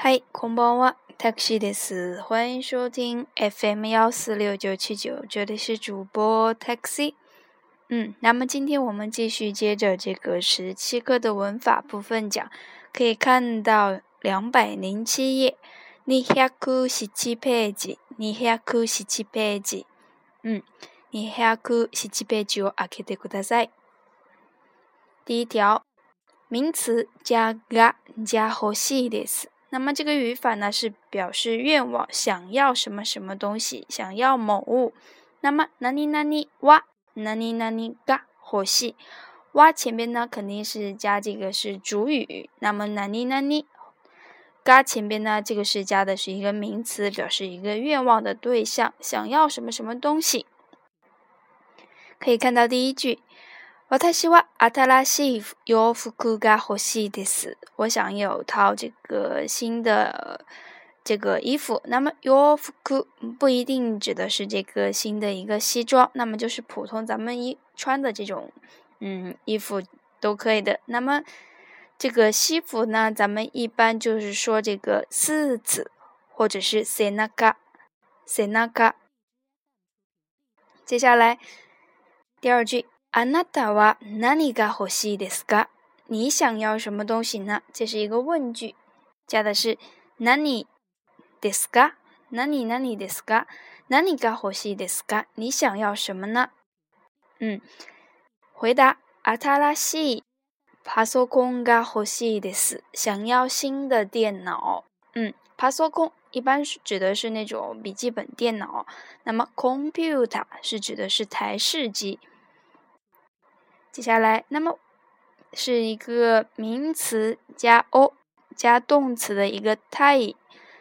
嗨，空包哇，taxi 的是，欢迎收听 FM 幺四六九七九，这里是主播 taxi。嗯，那么今天我们继续接着这个十七课的文法部分讲，可以看到两百零七页，二百十七 page，二百十七 page。嗯，二百十七 page を開けてください。第一条，名词加が加欲しいです。 那么这个语法呢，是表示愿望，想要什么什么东西，想要某物。那么哪里哪里哇，哪里哪里嘎火系，哇前边呢肯定是加这个是主语。那么哪里哪里嘎前边呢，这个是加的是一个名词，表示一个愿望的对象，想要什么什么东西。可以看到第一句。私は新しい洋服が欲しいです。我想有套这个新的这个衣服。那么洋服不一定指的是这个新的一个西装，那么就是普通咱们一穿的这种嗯衣服都可以的。那么这个西服呢，咱们一般就是说这个四子或者是セナカセナカ。接下来第二句。 あなたは何が欲しいですか？你想要什么东西呢？这是一个问句，加的是何ですか？何何ですか？何が欲しいですか？你想要什么呢？嗯，回答新しいパソコンが欲しいです。想要新的电脑。嗯，パソコン一般是指的是那种笔记本电脑，那么 computer 是指的是台式机。 接下来，那么是一个名词加 o 加动词的一个态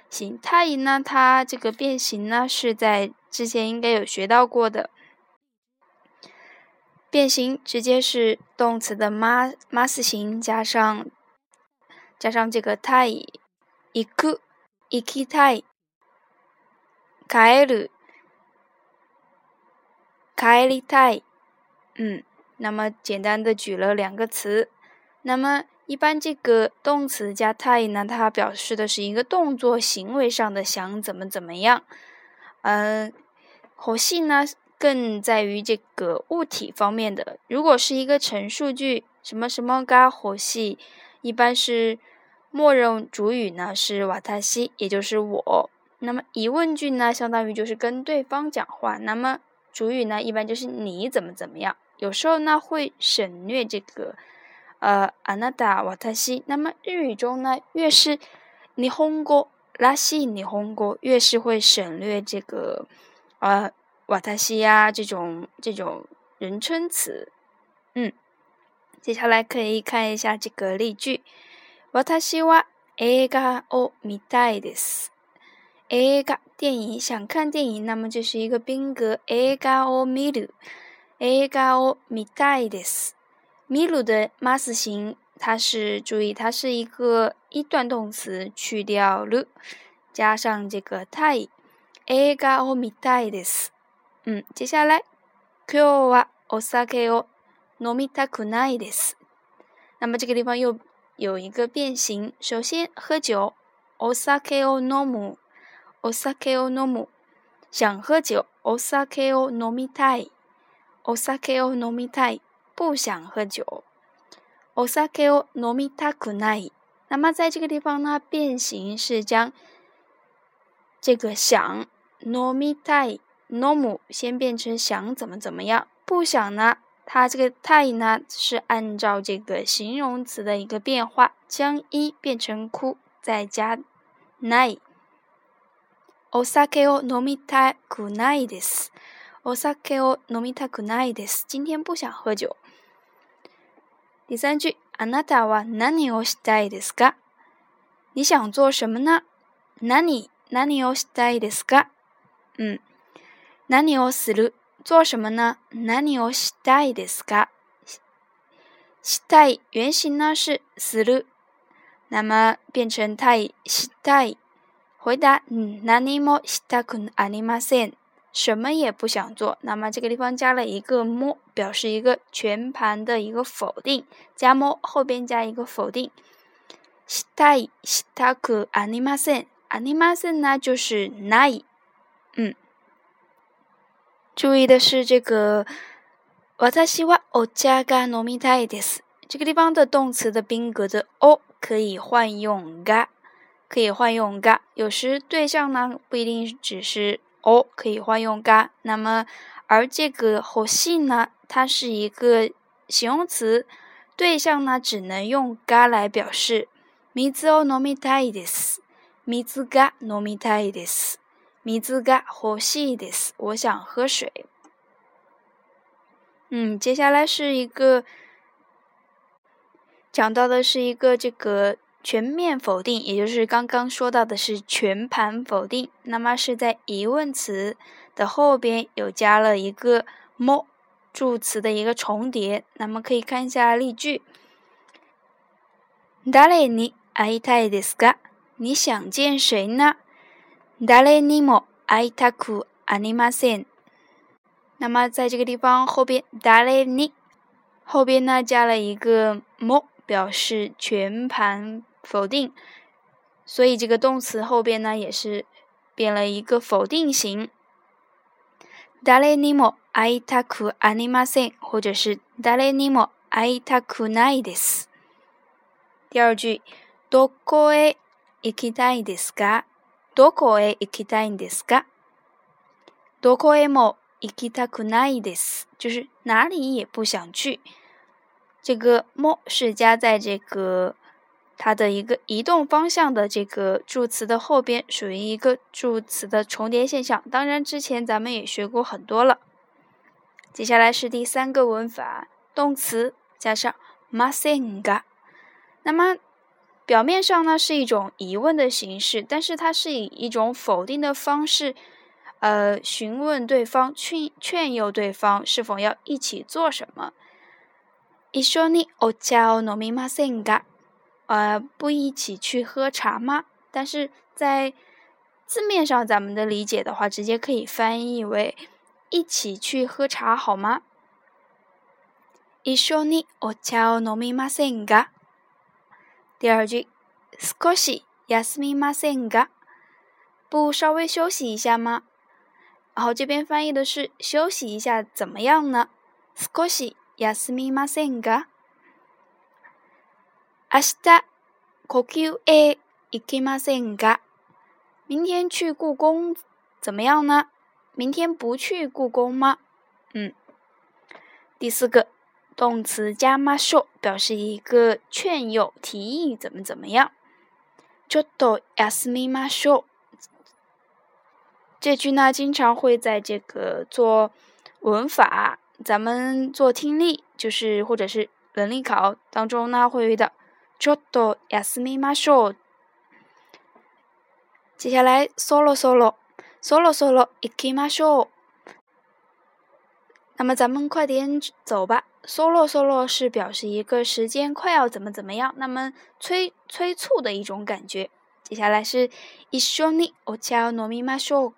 形。态呢，它这个变形呢是在之前应该有学到过的。变形直接是动词的 mas mas 形加上加上这个态，行く行きたい、帰る帰りたい、嗯。 那么简单的举了两个词，那么一般这个动词加态呢，它表示的是一个动作行为上的想怎么怎么样。嗯，火系呢更在于这个物体方面的。如果是一个陈述句，什么什么嘎火系，一般是默认主语呢是瓦塔西，也就是我。那么疑问句呢，相当于就是跟对方讲话，那么主语呢一般就是你怎么怎么样。有时候呢会省略这个，呃，あなた、私。那么日语中呢，越是日本語、らしい日本語，越是会省略这个，呃，私呀这种这种人称词。嗯，接下来可以看一下这个例句。私は映画を見たいです。映画 电影想看电影，那么这是一个宾格。映画を見る。映画を見たいです。見る的 mas 形，它是注意，它是一个一段动词，去掉る，加上这个たい。映画を見たいです。嗯，接下来、今日はお酒を飲みたくないです。那么这个地方又有一个变形。首先，喝酒，お酒を飲む， お酒を飲む，想喝酒，お酒を飲みたい。お酒を飲みたい，不想喝酒。お酒を飲みたくない。那么在这个地方呢，变形是将这个想飲みたい、飲む先变成想怎么怎么样，不想呢，它这个たい呢是按照这个形容词的一个变化，将一变成哭，再加ない。 お酒を飲みたくないです。お酒を飲みたくないです。今天不想喝酒。第三句、あなたは何をしたいですか你想做什么呢何、何をしたいですかうん。何をする做什么呢何をしたいですかしたい原型呢是する。那么变成たい、したい。 回答、何もしたくありません。什么也不想做，那么这个地方加了一个么，表示一个全盘的一个否定，加么后边加一个否定。 したい、したくありません。ありません呢就是ない。嗯，注意的是这个私はお茶が飲みたいです。这个地方的动词的宾格的お可以换用が， 可以换用が。有时对象呢不一定只是お，可以换用が。那么而这个欲しい呢，它是一个形容词，对象呢只能用が来表示。水を飲みたいです。水が飲みたいです。水が欲しいです。我想喝水。嗯，接下来是一个讲到的是一个这个 全面否定，也就是刚刚说到的是全盘否定。那么是在疑问词的后边有加了一个も助词的一个重叠。那么可以看一下例句。誰に会いたいですか？你想见谁呢？誰にも会いたくありません。那么在这个地方后边，誰に后边呢加了一个も，表示全盘 否定，所以这个动词后边呢也是变了一个否定型。誰にも会いたくありません，或者是誰にも会いたくないです。第二句。どこへ行きたいですか？どこへ行きたいんですか？どこへも行きたくないです，就是哪里也不想去。这个も是加在这个 它的一个移动方向的这个助词的后边，属于一个助词的重叠现象。当然，之前咱们也学过很多了。接下来是第三个文法，动词加上ませんが，那么。表面上呢是一种疑问的形式，但是它是以一种否定的方式，呃，询问对方、劝劝诱对方是否要一起做什么。一緒にお茶を飲みませんか？ 呃，不一起去喝茶吗？但是在字面上咱们的理解的话，直接可以翻译为一起去喝茶好吗？一緒にお茶を飲みませんか？第二句，少し休みませんが，不稍微休息一下吗？然后这边翻译的是休息一下怎么样呢？少し休みませんが。 明日呼吸へ行きませんが？明天去故宫怎么样呢？明天不去故宫吗？嗯。第四个。动词加ましょ表示一个劝诱、提议怎么怎么样。ちょっと休みましょう。这句呢，经常会在这个做文法，咱们做听力，就是或者是能力考当中呢，会遇到。 ちょっと休みましょう。接下来そろそろ、そろそろ行きましょう。那么咱们快点走吧。solo solo 是表示一个时间快要怎么怎么样，那么催催促的一种感觉。接下来是一緒にお茶を飲みましょう，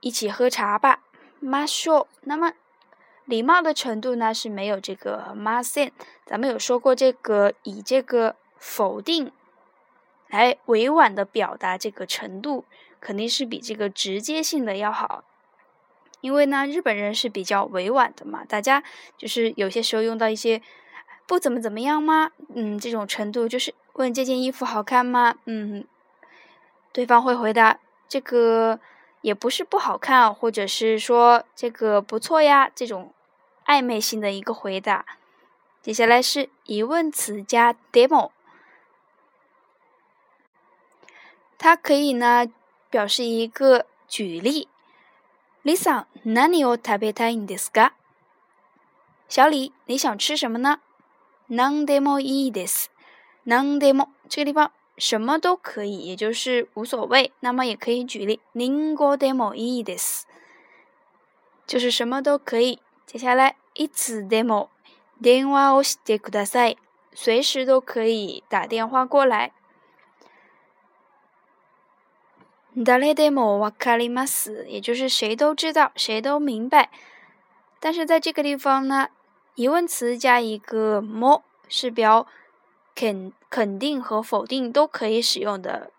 一起喝茶吧。ましょう。那么 礼貌的程度呢是没有这个ません。咱们有说过，这个以这个否定来委婉的表达这个程度，肯定是比这个直接性的要好。因为呢，日本人是比较委婉的嘛，大家就是有些时候用到一些不怎么怎么样吗？嗯，这种程度就是问这件衣服好看吗？嗯，对方会回答这个也不是不好看，或者是说这个不错呀，这种 暧昧性的一个回答。接下来是疑问词加 demo，它可以呢表示一个举例。李桑，何を食べたいんですか？小李，你想吃什么呢？何でもいいです。何でも这个地方什么都可以，也就是无所谓。那么也可以举例，何でもいいです，就是什么都可以。接下来， いつでも電話をしてください，随时都可以打电话过来。誰でもわかります，也就是谁都知道，谁都明白。但是在这个地方呢，疑问词加一个も，是表 肯肯定和否定都可以使用的。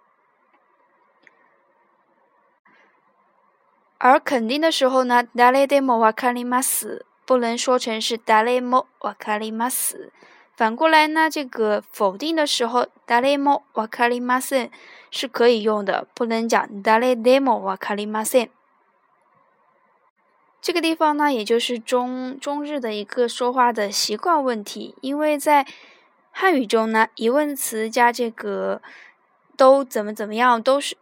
而肯定的时候呢，ダレでもわかります， 不能说成是ダレもわかります。反过来呢，这个否定的时候，ダレもわかりません是可以用的，不能讲ダレでもわかりません。这个地方呢，也就是中中日的一个说话的习惯问题，因为在汉语中呢，疑问词加这个都怎么怎么样，都是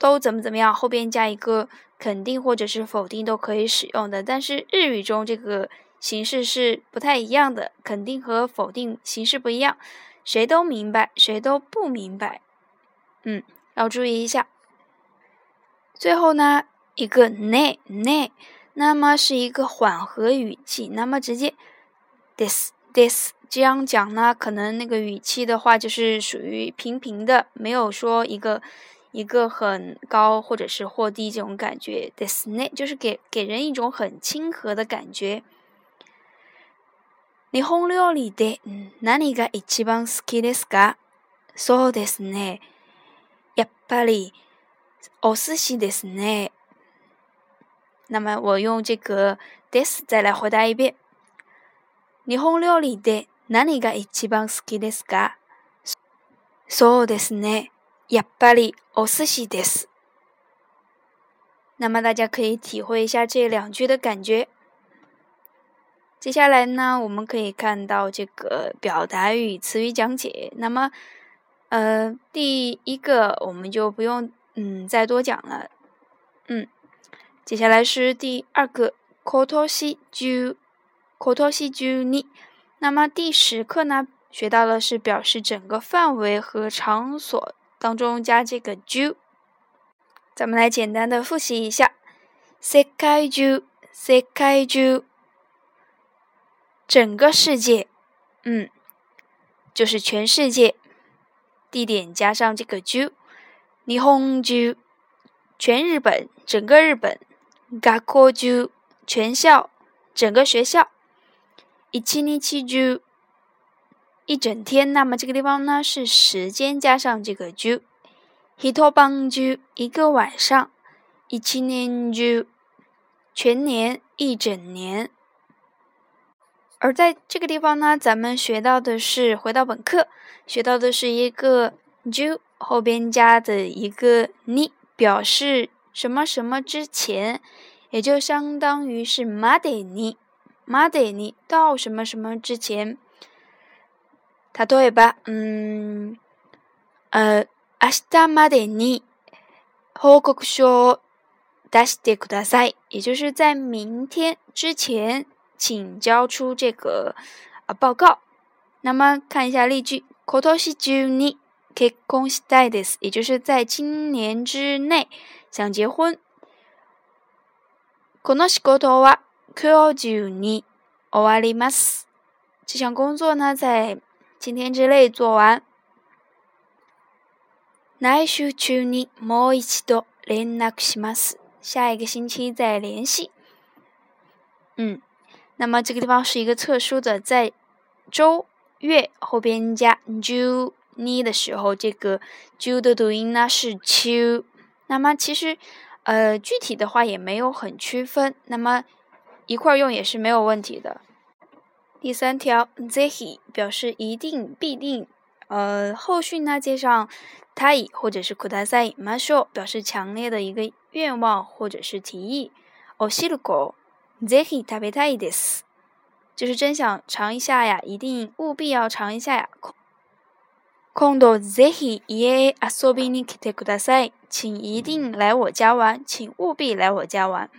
都怎么怎么样，后边加一个。肯定或者是否定都可以使用的，但是日语中这个形式是不太一样的，肯定和否定形式不一样，谁都明白，谁都不明白，嗯，要注意一下。最后呢，一个 ne ne，那么是一个缓和语气，那么直接 this this 这样讲呢，可能那个语气的话就是属于平平的，没有说一个。一个很高或者是或低这种感觉，this ne 就是给给人一种很亲和的感觉。日本料理で何が一番好きですか？そうですね。やっぱりお寿司ですね。那么我用这个 this 再来回答一遍。日本料理で何が一番好きですか？そうですね。 やっぱりお寿司です。那么大家可以体会一下这两句的感觉。接下来呢，我们可以看到这个表达语词语讲解。那么，呃，第一个我们就不用嗯再多讲了。嗯，接下来是第二个今年中今年中に。那么第十课呢，学到的是表示整个范围和场所。 当中加这个 ju，咱们来简单的复习一下。世界中，世界中，整个世界，嗯，就是全世界。地点加上这个 ju，日本中，全日本，整个日本。学校中，全校，整个学校。一日中。一整天，那么这个地方呢是时间加上这个 ju，一托邦 ju 一个晚上，一七年 ju 全年一整年。而在这个地方呢，咱们学到的是回到本课，学到的是一个 ju 后边加的一个 ni，，表示什么什么之前，也就相当于是 made 你，made 你到什么什么之前。例えば、うん、あ明日までに報告書を出してください。也就是在明天之前，请交出这个啊报告。那么看一下例句：今年中に結婚したいです。也就是在今年之内想结婚。この仕事は今日中に終わります。这项工作呢，在今天之内做完。来週中にもう一度連絡します。下一个星期再联系。嗯，那么这个地方是一个特殊的，在周月后边加 ju ni 的时候，这个 ju 的读音呢是 chu。那么其实呃具体的话也没有很区分，那么一块用也是没有问题的。 第三条ぜひ表示一定、必定，呃，后续呢接上たい或者是ください、ましょう表示强烈的一个愿望或者是提议。おしるこ、ぜひ食べたいです，就是真想尝一下呀，一定务必要尝一下呀。今度ぜひ家へ遊びに来てください，请一定来我家玩，请务必来我家玩。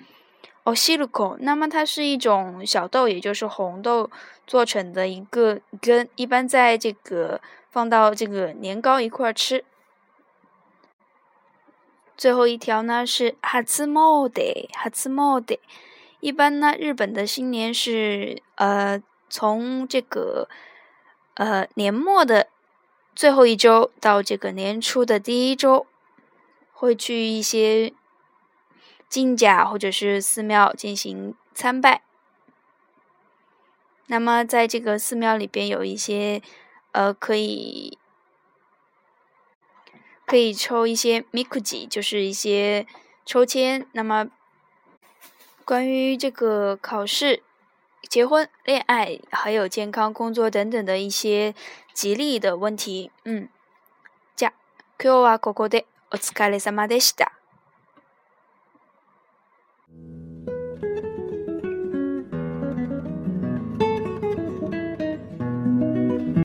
哦，西鲁口，那么它是一种小豆，也就是红豆做成的一个根，一般在这个放到这个年糕一块儿吃。最后一条呢是哈兹莫德，哈兹莫德，一般呢日本的新年是呃从这个呃年末的最后一周到这个年初的第一周，会去一些。进甲或者是寺庙进行参拜，那么在这个寺庙里边有一些 呃，可以可以抽一些 mikuji，就是一些抽签。那么关于这个考试、结婚、恋爱，还有健康、工作等等的一些吉利的问题，嗯。じゃ今日はここでお疲れ様でした。